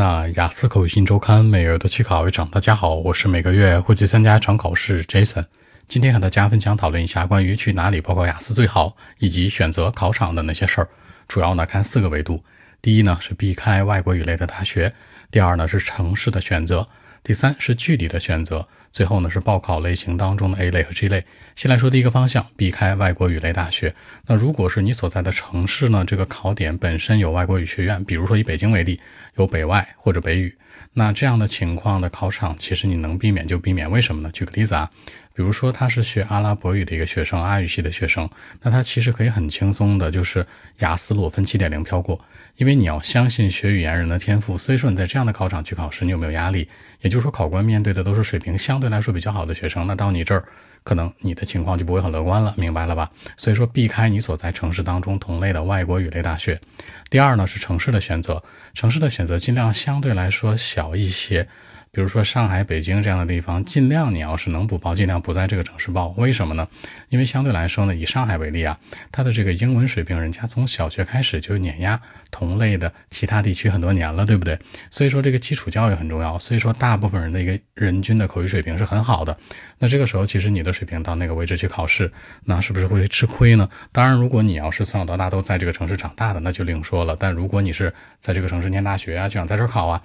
那雅思口语新周刊每月都去考一场。大家好，我是每个月会去参加一场考试 Jason。今天和大家分享讨论一下关于去哪里报考雅思最好，以及选择考场的那些事儿。主要呢看四个维度。第一呢是避开外国语类的大学。第二呢是城市的选择。第三是距离的选择，最后呢是报考类型当中的 A 类和 G 类。先来说第一个方向，避开外国语类大学。那如果是你所在的城市呢，这个考点本身有外国语学院，比如说以北京为例，有北外或者北语，那这样的情况的考场，其实你能避免就避免。为什么呢？举个例子啊。比如说他是学阿拉伯语的一个学生，阿语系的学生，那他其实可以很轻松的，就是雅思裸分七点零飘过，因为你要相信学语言人的天赋。所以说你在这样的考场去考试，你有没有压力？也就是说考官面对的都是水平相对来说比较好的学生，那到你这儿，可能你的情况就不会很乐观了，明白了吧？所以说避开你所在城市当中同类的外国语类大学。第二呢是城市的选择，城市的选择尽量相对来说小一些。比如说上海、北京这样的地方，尽量你要是能补报，尽量不在这个城市报。为什么呢？因为相对来说呢，以上海为例啊，它的这个英文水平，人家从小学开始就碾压同类的其他地区很多年了，对不对？所以说这个基础教育很重要。所以说大部分人的一个人均的口语水平是很好的。那这个时候其实你的水平到那个位置去考试，那是不是会吃亏呢？当然，如果你要是从小到大都在这个城市长大的，那就另说了。但如果你是在这个城市念大学啊，就想在这儿考啊。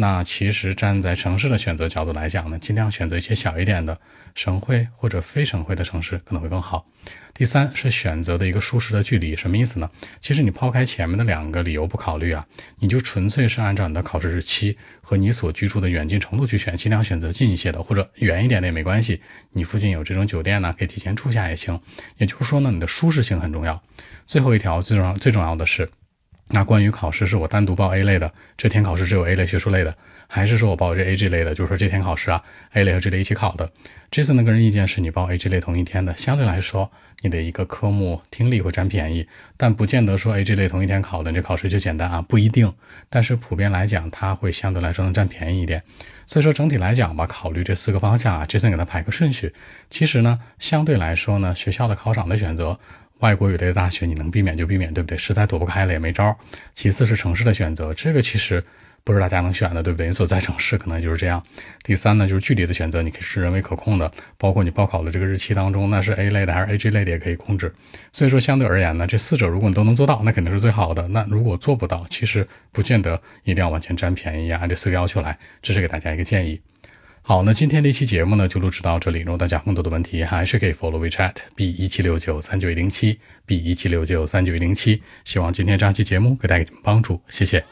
那其实站在城市的选择角度来讲呢，尽量选择一些小一点的省会或者非省会的城市可能会更好。第三是选择的一个舒适的距离，什么意思呢？其实你抛开前面的两个理由不考虑啊，你就纯粹是按照你的考试日期和你所居住的远近程度去选，尽量选择近一些的或者远一点的也没关系。你附近有这种酒店呢，可以提前住下也行。也就是说呢，你的舒适性很重要。最后一条最重要最重要的是。那关于考试，是我单独报 A 类的，这天考试只有 A 类学术类的，还是说我报这 A、G 类的？就是说这天考试啊，A 类和 G 类一起考的。Jason 的个人意见是你报 A、G 类同一天的，相对来说你的一个科目听力会占便宜，但不见得说 A、G 类同一天考的，你这考试就简单啊，不一定。但是普遍来讲，它会相对来说能占便宜一点。所以说整体来讲吧，考虑这四个方向啊，Jason 给它排个顺序。其实呢，相对来说呢，学校的考场的选择。外国语类的大学，你能避免就避免，对不对？实在躲不开了也没招。其次是城市的选择，这个其实不是大家能选的，对不对？你所在城市可能就是这样。第三呢，就是距离的选择，你可以是人为可控的，包括你报考的这个日期当中，那是 A 类的还是 A、G 类的也可以控制。所以说，相对而言呢，这四者如果你都能做到，那肯定是最好的。那如果做不到，其实不见得一定要完全占便宜啊，按这四个要求来，这是给大家一个建议。好，那今天这期节目呢就录制到这里。如果大家更多的问题，还是可以 follow WeChat B 一七六九三九一零七 B 一七六九三九一零七。希望今天这期节目给大家帮助，谢谢。